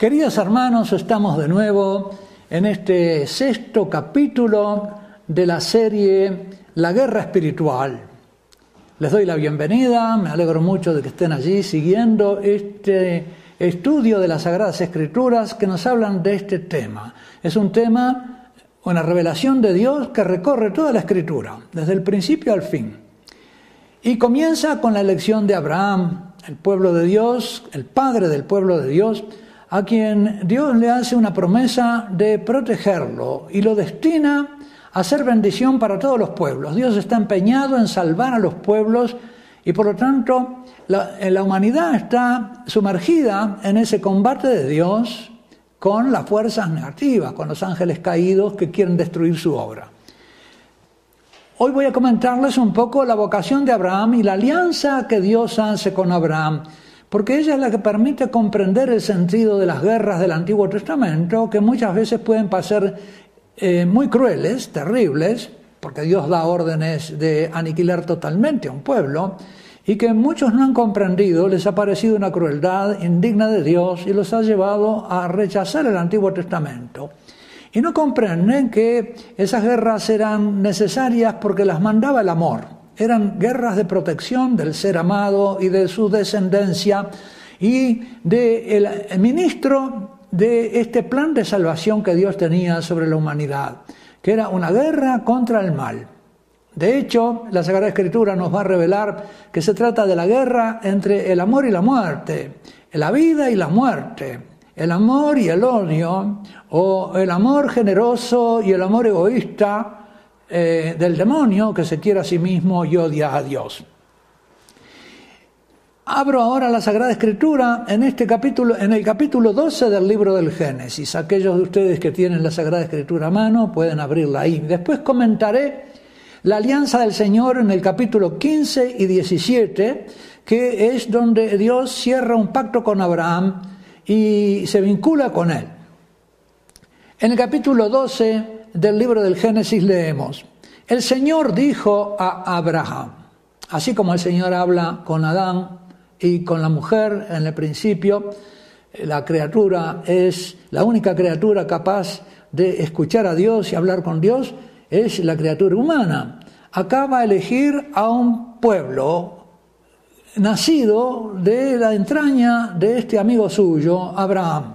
Queridos hermanos, estamos de nuevo en este sexto capítulo de la serie La Guerra Espiritual. Les doy la bienvenida, me alegro mucho de que estén allí siguiendo este estudio de las Sagradas Escrituras que nos hablan de este tema. Es un tema, una revelación de Dios que recorre toda la Escritura, desde el principio al fin. Y comienza con la elección de Abraham, el pueblo de Dios, el padre del pueblo de Dios, a quien Dios le hace una promesa de protegerlo y lo destina a ser bendición para todos los pueblos. Dios está empeñado en salvar a los pueblos y por lo tanto la, la humanidad está sumergida en ese combate de Dios con las fuerzas negativas, con los ángeles caídos que quieren destruir su obra. Hoy voy a comentarles un poco la vocación de Abraham y la alianza que Dios hace con Abraham porque ella es la que permite comprender el sentido de las guerras del Antiguo Testamento, que muchas veces pueden pasar eh, muy crueles, terribles, porque Dios da órdenes de aniquilar totalmente a un pueblo, y que muchos no han comprendido, les ha parecido una crueldad indigna de Dios y los ha llevado a rechazar el Antiguo Testamento. Y no comprenden que esas guerras eran necesarias porque las mandaba el amor eran guerras de protección del ser amado y de su descendencia y del ministro de este plan de salvación que Dios tenía sobre la humanidad, que era una guerra contra el mal. De hecho, la Sagrada Escritura nos va a revelar que se trata de la guerra entre el amor y la muerte, la vida y la muerte, el amor y el odio, o el amor generoso y el amor egoísta, eh, del demonio que se quiere a sí mismo y odia a Dios. Abro ahora la Sagrada Escritura en este capítulo, en el capítulo 12 del libro del Génesis. Aquellos de ustedes que tienen la Sagrada Escritura a mano pueden abrirla ahí. Después comentaré la alianza del Señor en el capítulo 15 y 17, que es donde Dios cierra un pacto con Abraham y se vincula con él. En el capítulo 12 del libro del Génesis leemos, el Señor dijo a Abraham, así como el Señor habla con Adán y con la mujer en el principio, la criatura es la única criatura capaz de escuchar a Dios y hablar con Dios, es la criatura humana. Acaba de elegir a un pueblo nacido de la entraña de este amigo suyo, Abraham.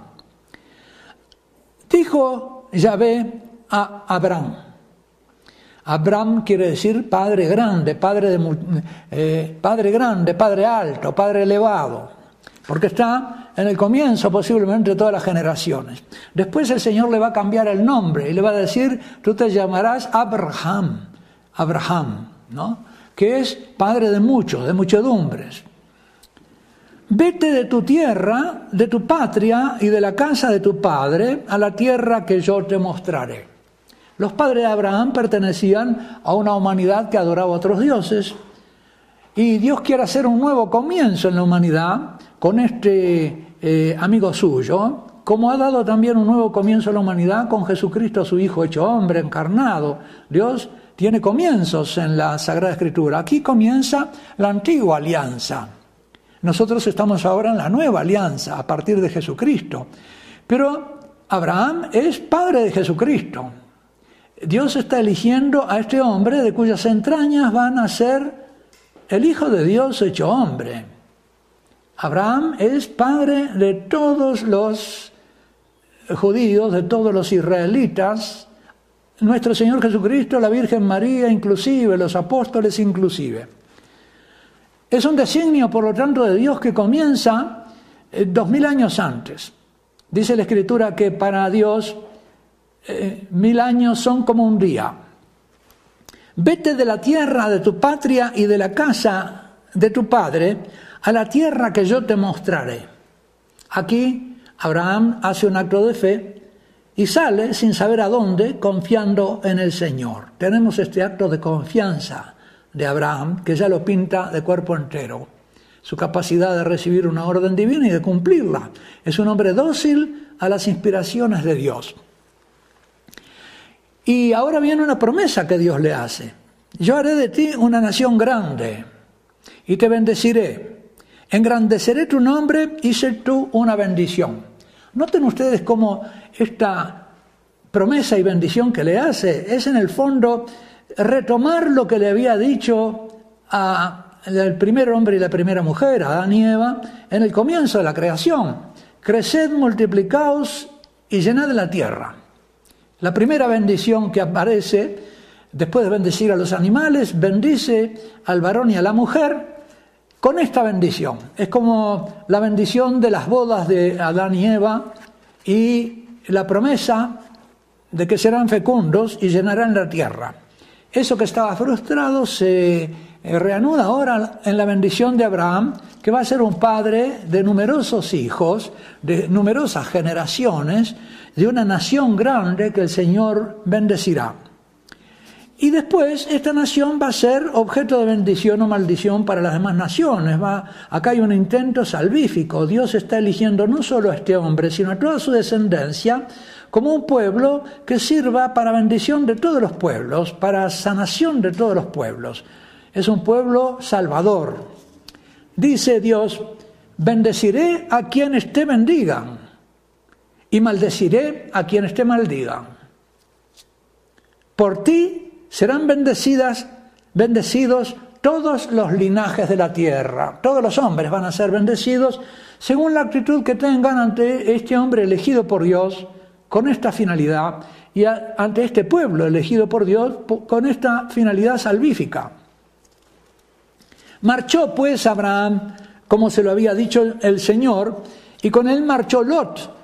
Dijo Yahvé a Abraham. Abraham quiere decir padre grande, padre, de, eh, padre grande, padre alto, padre elevado, porque está en el comienzo posiblemente de todas las generaciones. Después el Señor le va a cambiar el nombre y le va a decir, tú te llamarás Abraham, Abraham, ¿no? que es padre de muchos, de muchedumbres. Vete de tu tierra, de tu patria y de la casa de tu padre a la tierra que yo te mostraré. Los padres de Abraham pertenecían a una humanidad que adoraba a otros dioses y Dios quiere hacer un nuevo comienzo en la humanidad con este eh, amigo suyo, como ha dado también un nuevo comienzo en la humanidad con Jesucristo, su Hijo hecho hombre, encarnado. Dios tiene comienzos en la Sagrada Escritura. Aquí comienza la antigua alianza. Nosotros estamos ahora en la nueva alianza a partir de Jesucristo. Pero Abraham es padre de Jesucristo. Dios está eligiendo a este hombre de cuyas entrañas van a ser el Hijo de Dios hecho hombre. Abraham es padre de todos los judíos, de todos los israelitas, nuestro Señor Jesucristo, la Virgen María inclusive, los apóstoles inclusive. Es un designio, por lo tanto, de Dios que comienza eh, dos mil años antes. Dice la Escritura que para Dios eh, mil años son como un día. Vete de la tierra de tu patria y de la casa de tu padre a la tierra que yo te mostraré. Aquí Abraham hace un acto de fe y sale sin saber a dónde, confiando en el Señor. Tenemos este acto de confianza de Abraham que ya lo pinta de cuerpo entero. Su capacidad de recibir una orden divina y de cumplirla. Es un hombre dócil a las inspiraciones de Dios. Y ahora viene una promesa que Dios le hace. Yo haré de ti una nación grande y te bendeciré. Engrandeceré tu nombre y sé tú una bendición. Noten ustedes cómo esta promesa y bendición que le hace es en el fondo retomar lo que le había dicho al primer hombre y la primera mujer, Adán y Eva, en el comienzo de la creación. Creced, multiplicaos y llenad la tierra. La primera bendición que aparece, después de bendecir a los animales, bendice al varón y a la mujer con esta bendición. Es como la bendición de las bodas de Adán y Eva y la promesa de que serán fecundos y llenarán la tierra. Eso que estaba frustrado se eh, reanuda ahora en la bendición de Abraham, que va a ser un padre de numerosos hijos, de numerosas generaciones, de una nación grande que el Señor bendecirá. Y después esta nación va a ser objeto de bendición o maldición para las demás naciones. Va, acá hay un intento salvífico. Dios está eligiendo no solo a este hombre, sino a toda su descendencia como un pueblo que sirva para bendición de todos los pueblos, para sanación de todos los pueblos. Es un pueblo salvador. Dice Dios, bendeciré a quienes te bendigan y maldeciré a quienes te maldigan. Por ti serán bendecidas, bendecidos todos los linajes de la tierra. Todos los hombres van a ser bendecidos según la actitud que tengan ante este hombre elegido por Dios con esta finalidad y ante este pueblo elegido por Dios con esta finalidad salvífica. Marchó pues Abraham, como se lo había dicho el Señor, y con él marchó Lot,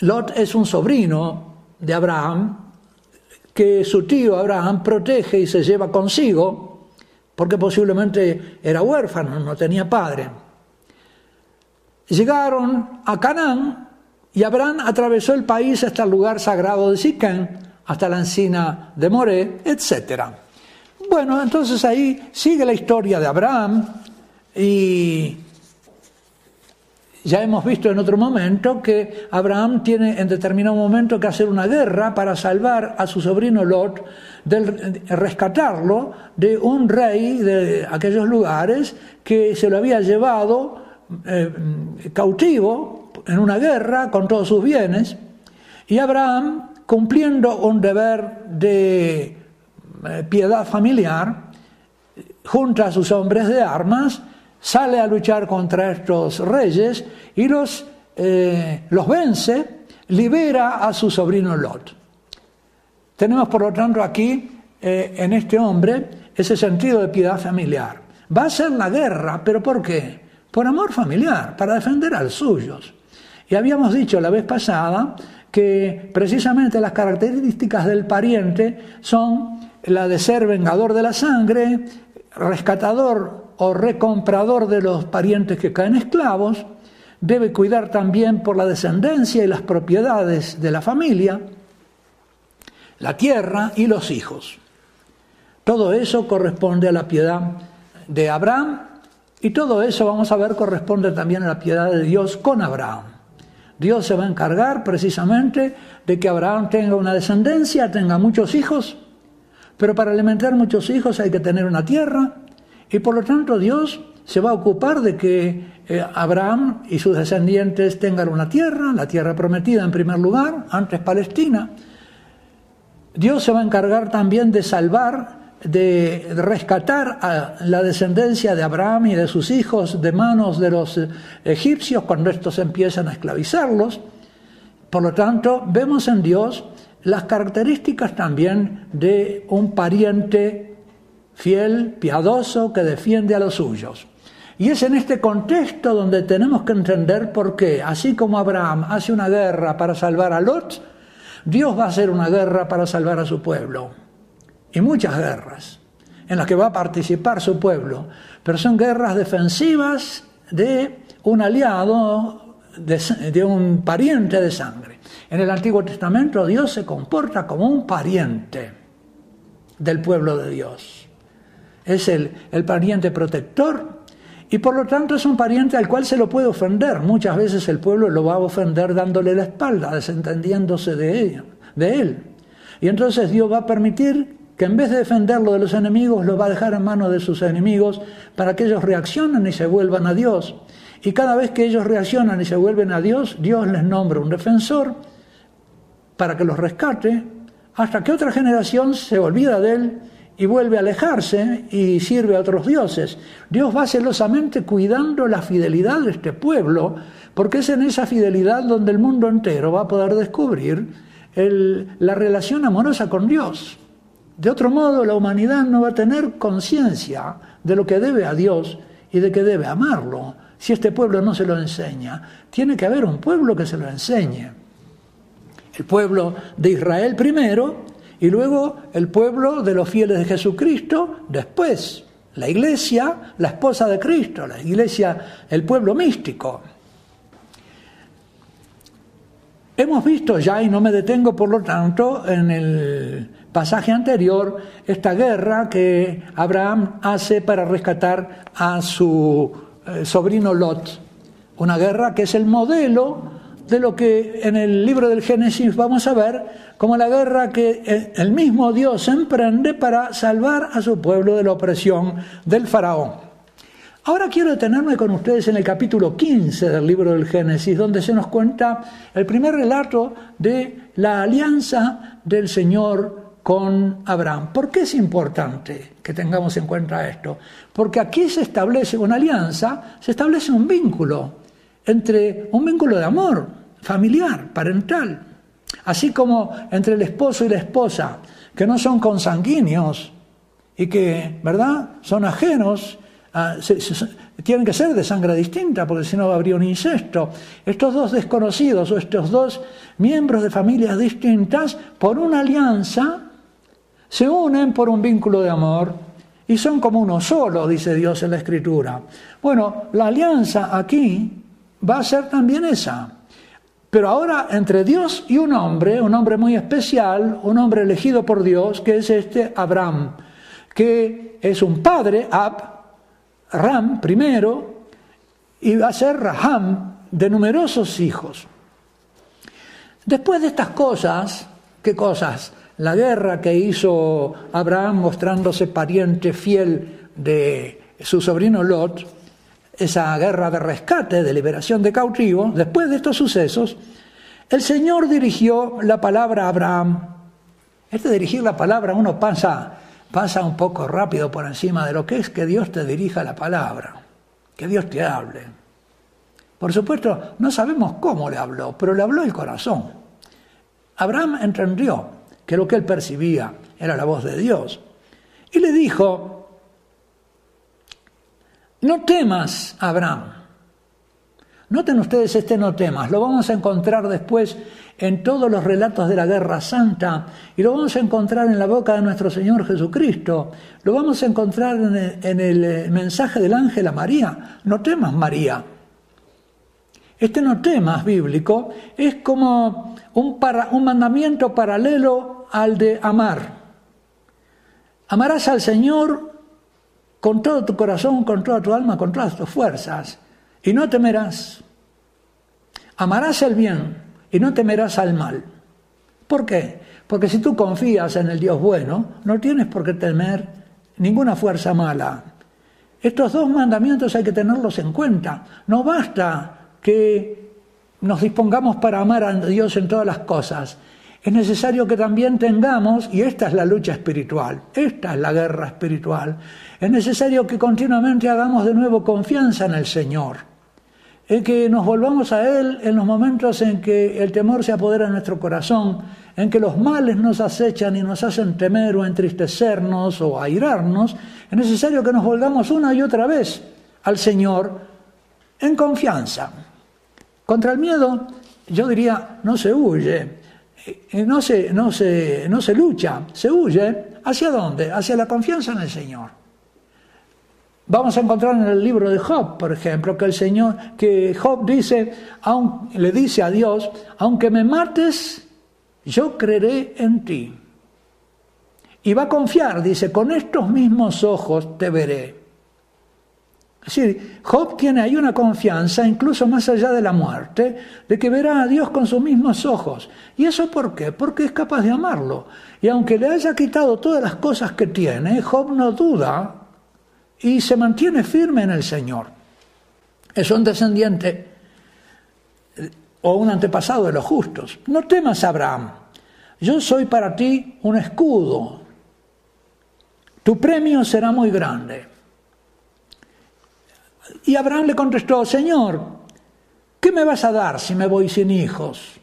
Lot es un sobrino de Abraham que su tío Abraham protege y se lleva consigo porque posiblemente era huérfano, no tenía padre. Llegaron a Canaán y Abraham atravesó el país hasta el lugar sagrado de Siquén, hasta la encina de Moré, etc. Bueno, entonces ahí sigue la historia de Abraham y ya hemos visto en otro momento que Abraham tiene en determinado momento que hacer una guerra para salvar a su sobrino Lot, del, rescatarlo de un rey de aquellos lugares que se lo había llevado eh, cautivo en una guerra con todos sus bienes. Y Abraham, cumpliendo un deber de eh, piedad familiar, junto a sus hombres de armas, sale a luchar contra estos reyes y los, eh, los vence, libera a su sobrino Lot. Tenemos por lo tanto aquí eh, en este hombre ese sentido de piedad familiar. Va a ser la guerra, pero ¿por qué? Por amor familiar, para defender a los suyos. Y habíamos dicho la vez pasada que precisamente las características del pariente son la de ser vengador de la sangre, rescatador o recomprador de los parientes que caen esclavos, debe cuidar también por la descendencia y las propiedades de la familia, la tierra y los hijos. Todo eso corresponde a la piedad de Abraham y todo eso, vamos a ver, corresponde también a la piedad de Dios con Abraham. Dios se va a encargar precisamente de que Abraham tenga una descendencia, tenga muchos hijos, pero para alimentar muchos hijos hay que tener una tierra y por lo tanto Dios se va a ocupar de que eh, Abraham y sus descendientes tengan una tierra, la tierra prometida en primer lugar, antes Palestina. Dios se va a encargar también de salvar, de rescatar a la descendencia de Abraham y de sus hijos de manos de los eh, egipcios cuando estos empiezan a esclavizarlos. Por lo tanto, vemos en Dios las características también de un pariente fiel, piadoso, que defiende a los suyos. Y es en este contexto donde tenemos que entender por qué, así como Abraham hace una guerra para salvar a Lot, Dios va a hacer una guerra para salvar a su pueblo. Y muchas guerras en las que va a participar su pueblo, pero son guerras defensivas de un aliado, de, de un pariente de sangre. En el Antiguo Testamento Dios se comporta como un pariente del pueblo de Dios. Es el, el pariente protector y por lo tanto es un pariente al cual se lo puede ofender. Muchas veces el pueblo lo va a ofender dándole la espalda, desentendiéndose de, de él. Y entonces Dios va a permitir que en vez de defenderlo de los enemigos, lo va a dejar en manos de sus enemigos para que ellos reaccionen y se vuelvan a Dios. y cada vez que ellos reaccionan y se vuelven a Dios, Dios les nombra un defensor para que los rescate, hasta que otra generación se olvida de él y vuelve a alejarse y sirve a otros dioses. Dios va celosamente cuidando la fidelidad de este pueblo, porque es en esa fidelidad donde el mundo entero va a poder descubrir la relación amorosa con Dios. De otro modo, la humanidad no va a tener conciencia de lo que debe a Dios y de que debe amarlo. Si este pueblo no se lo enseña, tiene que haber un pueblo que se lo enseñe. El pueblo de Israel primero y luego el pueblo de los fieles de Jesucristo después. La iglesia, la esposa de Cristo, la iglesia, el pueblo místico. Hemos visto ya, y no me detengo por lo tanto, en el pasaje anterior, esta guerra que Abraham hace para rescatar a su eh, sobrino Lot. Una guerra que es el modelo de lo que en el libro del Génesis vamos a ver como la guerra que el mismo Dios emprende para salvar a su pueblo de la opresión del faraón. Ahora quiero detenerme con ustedes en el capítulo 15 del libro del Génesis, donde se nos cuenta el primer relato de la alianza del Señor con Abraham. ¿Por qué es importante que tengamos en cuenta esto? Porque aquí se establece una alianza, se establece un vínculo entre un vínculo de amor familiar, parental, así como entre el esposo y la esposa, que no son consanguíneos y que, ¿verdad?, son ajenos, tienen que ser de sangre distinta, porque si no habría un incesto. Estos dos desconocidos o estos dos miembros de familias distintas, por una alianza, se unen por un vínculo de amor y son como uno solo, dice Dios en la Escritura. Bueno, la alianza aquí va a ser también esa. Pero ahora entre Dios y un hombre, un hombre muy especial, un hombre elegido por Dios, que es este Abraham, que es un padre, Ab, Ram primero, y va a ser Raham, de numerosos hijos. Después de estas cosas, ¿qué cosas? la guerra que hizo Abraham mostrándose pariente fiel de su sobrino Lot, esa guerra de rescate, de liberación de cautivos, después de estos sucesos, el Señor dirigió la palabra a Abraham. Este dirigir la palabra uno pasa, pasa un poco rápido por encima de lo que es que Dios te dirija la palabra, que Dios te hable. Por supuesto, no sabemos cómo le habló, pero le habló el corazón. Abraham entendió que lo que él percibía era la voz de Dios. Y le dijo, no temas, Abraham. Noten ustedes este no temas, lo vamos a encontrar después en todos los relatos de la Guerra Santa y lo vamos a encontrar en la boca de nuestro Señor Jesucristo, lo vamos a encontrar en el, eh, mensaje del ángel a María. No temas, María. Este no temas bíblico es como un mandamiento paralelo al de amar. Amarás al Señor con todo tu corazón, con toda tu alma, con todas tus fuerzas, y no temerás. Amarás el bien y no temerás al mal. ¿Por qué? Porque si tú confías en el Dios bueno, no tienes por qué temer ninguna fuerza mala. Estos dos mandamientos hay que tenerlos en cuenta. No basta que nos dispongamos para amar a Dios en todas las cosas es necesario que también tengamos, y esta es la lucha espiritual, esta es la guerra espiritual, es necesario que continuamente hagamos de nuevo confianza en el Señor, en que nos volvamos a Él en los momentos en que el temor se apodera en nuestro corazón, en que los males nos acechan y nos hacen temer o entristecernos o airarnos, es necesario que nos volvamos una y otra vez al Señor en confianza. Contra el miedo, yo diría, no se huye, no se, no, se, no se lucha, se huye. ¿Hacia dónde? Hacia la confianza en el Señor. Vamos a encontrar en el libro de Job, por ejemplo, que el Señor, que Job dice, le dice a Dios, aunque me mates, yo creeré en ti. Y va a confiar, dice, con estos mismos ojos te veré. Es decir, Job tiene ahí una confianza, incluso más allá de la muerte, de que verá a Dios con sus mismos ojos. ¿Y eso por qué? Porque es capaz de amarlo. Y aunque le haya quitado todas las cosas que tiene, Job no duda y se mantiene firme en el Señor. es un descendiente o un antepasado de los justos. No temas, Abraham, yo soy para ti un escudo, tu premio será muy grande. Y Abraham le contestó, Señor, ¿qué me vas a dar si me voy sin hijos?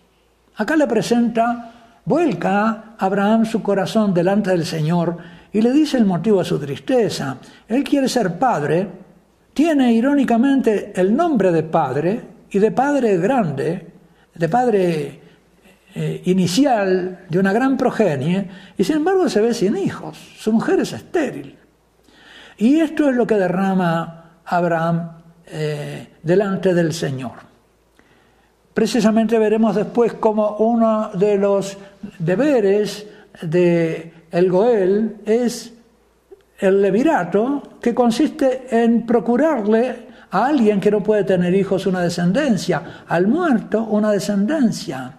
Acá le presenta, vuelca Abraham su corazón delante del Señor y le dice el motivo de su tristeza. Él quiere ser padre, tiene irónicamente el nombre de padre y de padre grande, de padre eh, inicial de una gran progenie, y sin embargo se ve sin hijos, su mujer es estéril. Y esto es lo que derrama Abraham eh, delante del Señor. Precisamente veremos después cómo uno de los deberes de el Goel es el levirato, que consiste en procurarle a alguien que no puede tener hijos una descendencia, al muerto una descendencia.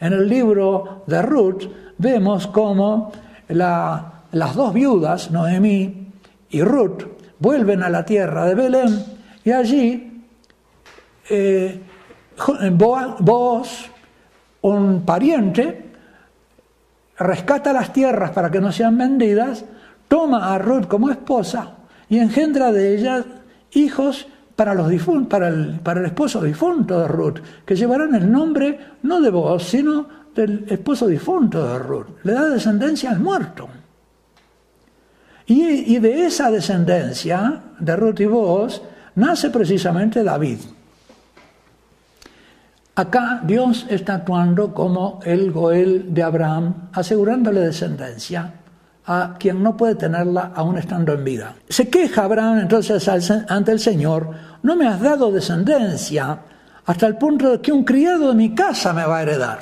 En el libro de Ruth vemos cómo las dos viudas, Noemí y Ruth, vuelven a la tierra de Belén y allí eh, vos, un pariente, rescata las tierras para que no sean vendidas, toma a Ruth como esposa y engendra de ella hijos para, los para, el, para el esposo difunto de Ruth, que llevarán el nombre no de vos, sino del esposo difunto de Ruth. Le da descendencia al muerto. Y, de esa descendencia, de Ruth y vos, nace precisamente David. Acá Dios está actuando como el Goel de Abraham, asegurándole descendencia a quien no puede tenerla aún estando en vida. Se queja Abraham entonces ante el Señor, no me has dado descendencia hasta el punto de que un criado de mi casa me va a heredar.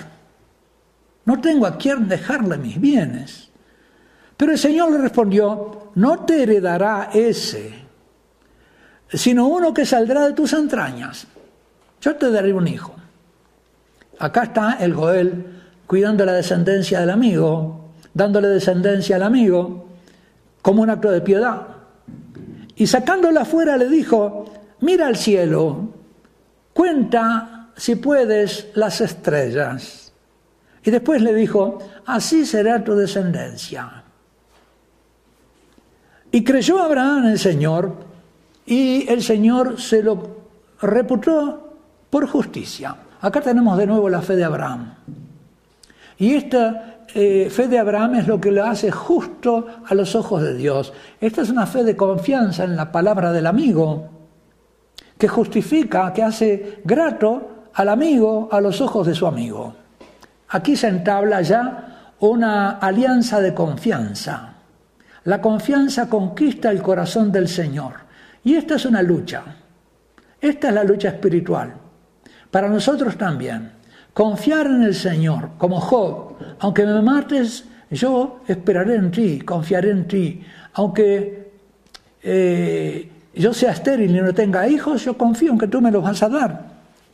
No tengo a quien dejarle mis bienes. Pero el Señor le respondió, no te heredará ese, sino uno que saldrá de tus entrañas. Yo te daré un hijo. Acá está el Goel cuidando la descendencia del amigo, dándole descendencia al amigo, como un acto de piedad. Y sacándola afuera le dijo, mira al cielo, cuenta si puedes las estrellas. Y después le dijo, así será tu descendencia. Y creyó Abraham en el Señor, y el Señor se lo reputó por justicia. Acá tenemos de nuevo la fe de Abraham. Y esta eh, fe de Abraham es lo que lo hace justo a los ojos de Dios. Esta es una fe de confianza en la palabra del amigo, que justifica, que hace grato al amigo a los ojos de su amigo. Aquí se entabla ya una alianza de confianza. La confianza conquista el corazón del Señor. Y esta es una lucha. Esta es la lucha espiritual. Para nosotros también, confiar en el Señor, como Job, aunque me mates, yo esperaré en ti, confiaré en ti. Aunque eh, yo sea estéril y no tenga hijos, yo confío en que tú me los vas a dar,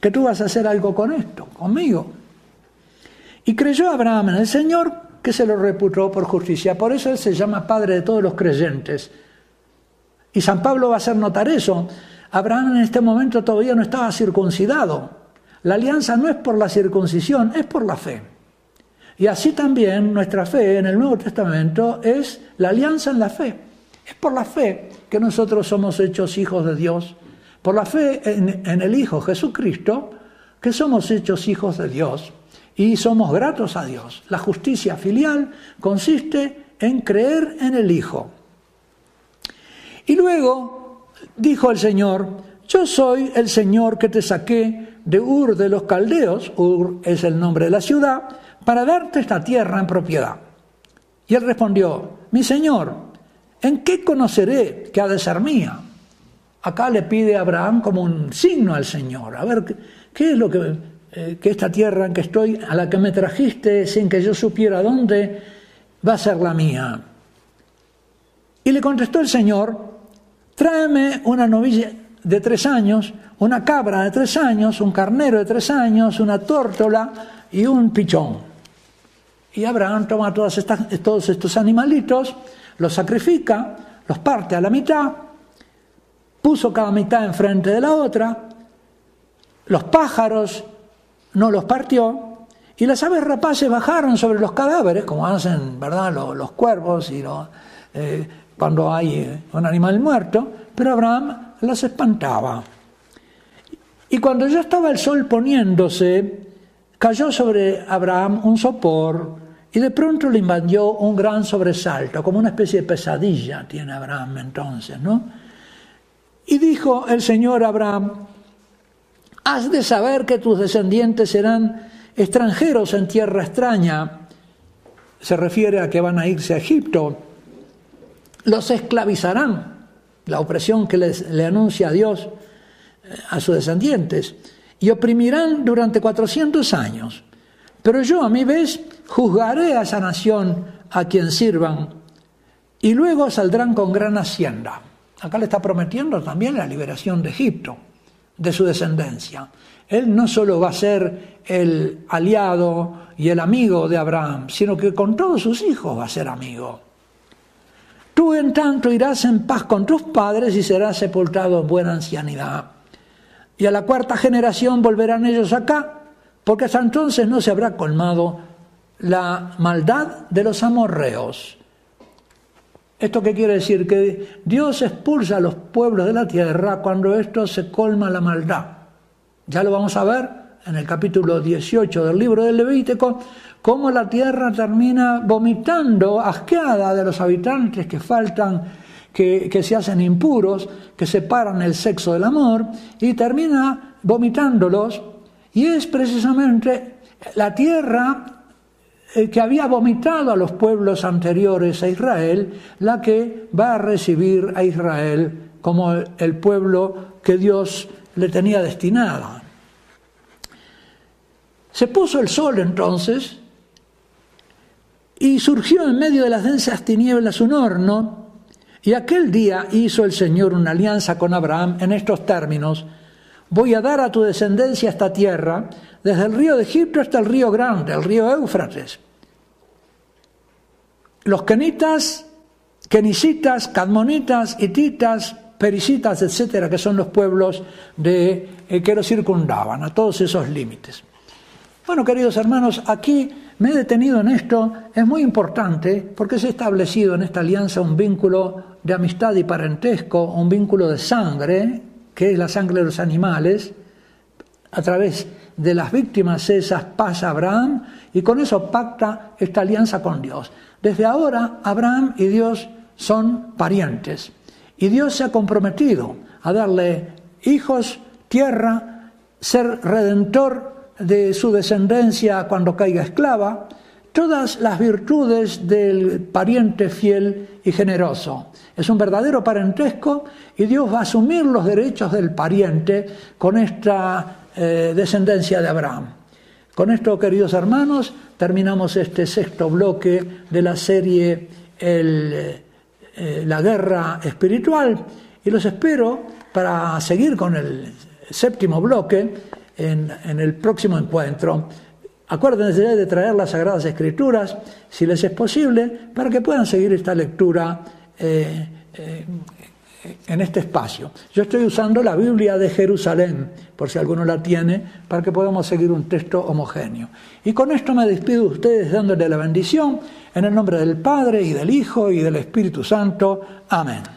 que tú vas a hacer algo con esto, conmigo. Y creyó Abraham en el Señor que se lo reputó por justicia. Por eso él se llama Padre de todos los creyentes. Y San Pablo va a hacer notar eso. Abraham en este momento todavía no estaba circuncidado. La alianza no es por la circuncisión, es por la fe. Y así también nuestra fe en el Nuevo Testamento es la alianza en la fe. Es por la fe que nosotros somos hechos hijos de Dios, por la fe en, el Hijo Jesucristo, que somos hechos hijos de Dios y somos gratos a Dios. La justicia filial consiste en creer en el Hijo. Y luego dijo el Señor, yo soy el Señor que te saqué de Ur de los Caldeos, Ur es el nombre de la ciudad, para darte esta tierra en propiedad. Y él respondió, mi Señor, ¿en qué conoceré que ha de ser mía? Acá le pide Abraham como un signo al Señor, a ver, ¿qué es lo que, eh, que esta tierra en que estoy, a la que me trajiste sin que yo supiera dónde, va a ser la mía? Y le contestó el Señor, tráeme una novilla de tres años, una cabra de tres años, un carnero de tres años, una tórtola y un pichón. Y Abraham toma todas estas, todos estos animalitos, los sacrifica, los parte a la mitad, puso cada mitad enfrente de la otra, los pájaros no los partió, y las aves rapaces bajaron sobre los cadáveres, como hacen ¿verdad? Los, cuervos y eh, cuando hay eh, un animal muerto, pero Abraham las espantaba. Y cuando ya estaba el sol poniéndose, cayó sobre Abraham un sopor y de pronto le invadió un gran sobresalto, como una especie de pesadilla tiene Abraham entonces, ¿no? Y dijo el Señor Abraham, has de saber que tus descendientes serán extranjeros en tierra extraña, se refiere a que van a irse a Egipto, los esclavizarán, la opresión que les, le anuncia Dios eh, a sus descendientes, y oprimirán durante 400 años. Pero yo, a mi vez, juzgaré a esa nación a quien sirvan, y luego saldrán con gran hacienda. Acá le está prometiendo también la liberación de Egipto, de su descendencia. Él no solo va a ser el aliado y el amigo de Abraham, sino que con todos sus hijos va a ser amigo. Tú en tanto irás en paz con tus padres y serás sepultado en buena ancianidad. Y a la cuarta generación volverán ellos acá, porque hasta entonces no se habrá colmado la maldad de los amorreos. ¿Esto qué quiere decir? Que Dios expulsa a los pueblos de la tierra cuando esto se colma la maldad. Ya lo vamos a ver en el capítulo 18 del libro del Levítico, cómo la tierra termina vomitando, asqueada de los habitantes que faltan, que, que se hacen impuros, que separan el sexo del amor, y termina vomitándolos, y es precisamente la tierra que había vomitado a los pueblos anteriores a Israel, la que va a recibir a Israel como el pueblo que Dios le tenía destinada. Se puso el sol entonces y surgió en medio de las densas tinieblas un horno, y aquel día hizo el Señor una alianza con Abraham en estos términos, voy a dar a tu descendencia esta tierra, desde el río de Egipto hasta el río grande, el río Éufrates. Los kenitas, kenisitas, cadmonitas, hititas, perisitas, etcétera, que son los pueblos de, eh, que los circundaban, a todos esos límites. Bueno, queridos hermanos, aquí me he detenido en esto, es muy importante porque se ha establecido en esta alianza un vínculo de amistad y parentesco, un vínculo de sangre, que es la sangre de los animales, a través de las víctimas esas pasa Abraham y con eso pacta esta alianza con Dios. Desde ahora Abraham y Dios son parientes. Y Dios se ha comprometido a darle hijos, tierra, ser redentor de su descendencia cuando caiga esclava, todas las virtudes del pariente fiel y generoso. Es un verdadero parentesco y Dios va a asumir los derechos del pariente con esta eh, descendencia de Abraham. Con esto, queridos hermanos, terminamos este sexto bloque de la serie eh, la guerra espiritual y los espero para seguir con el séptimo bloque en, el próximo encuentro. Acuérdense de traer las Sagradas Escrituras, si les es posible, para que puedan seguir esta lectura eh, eh, en este espacio. Yo estoy usando la Biblia de Jerusalén, por si alguno la tiene, para que podamos seguir un texto homogéneo. Y con esto me despido de ustedes dándole la bendición en el nombre del Padre y del Hijo y del Espíritu Santo. Amén.